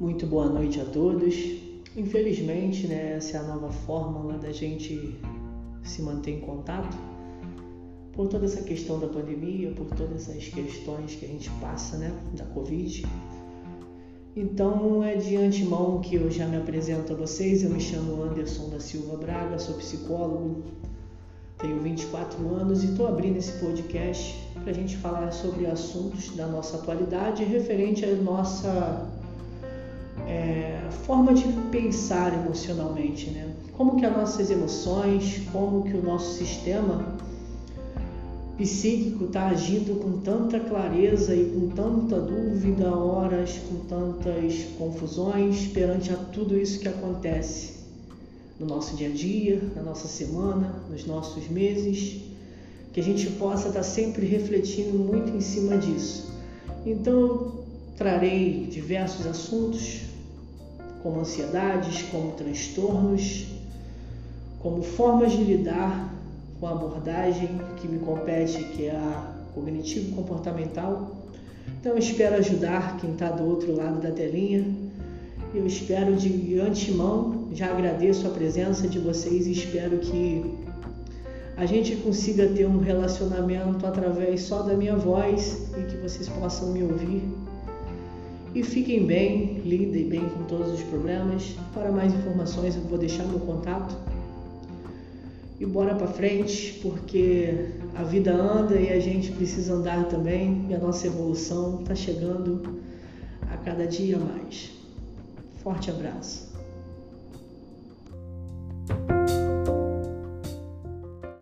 Muito boa noite a todos. Infelizmente, né, essa é a nova fórmula da gente se manter em contato. Por toda essa questão da pandemia, por todas essas questões que a gente passa, né, da Covid. Então, é de antemão que eu já me apresento a vocês. Eu me chamo Anderson da Silva Braga, sou psicólogo, tenho 24 anos e estou abrindo esse podcast para a gente falar sobre assuntos da nossa atualidade referente à nossa é, forma de pensar emocionalmente, né? Como que as nossas emoções, como que o nosso sistema psíquico está agindo com tanta clareza e com tanta dúvida, horas, com tantas confusões perante a tudo isso que acontece no nosso dia a dia, na nossa semana, nos nossos meses, que a gente possa estar tá sempre refletindo muito em cima disso. Então, trarei diversos assuntos, como ansiedades, como transtornos, como formas de lidar com a abordagem que me compete, que é a cognitivo-comportamental. Então, espero ajudar quem está do outro lado da telinha. Eu espero de antemão, já agradeço a presença de vocês e espero que a gente consiga ter um relacionamento através só da minha voz e que vocês possam me ouvir. E fiquem bem, lidem bem com todos os problemas. Para mais informações, eu vou deixar meu contato e bora para frente, porque a vida anda e a gente precisa andar também, e a nossa evolução está chegando a cada dia mais. Forte abraço.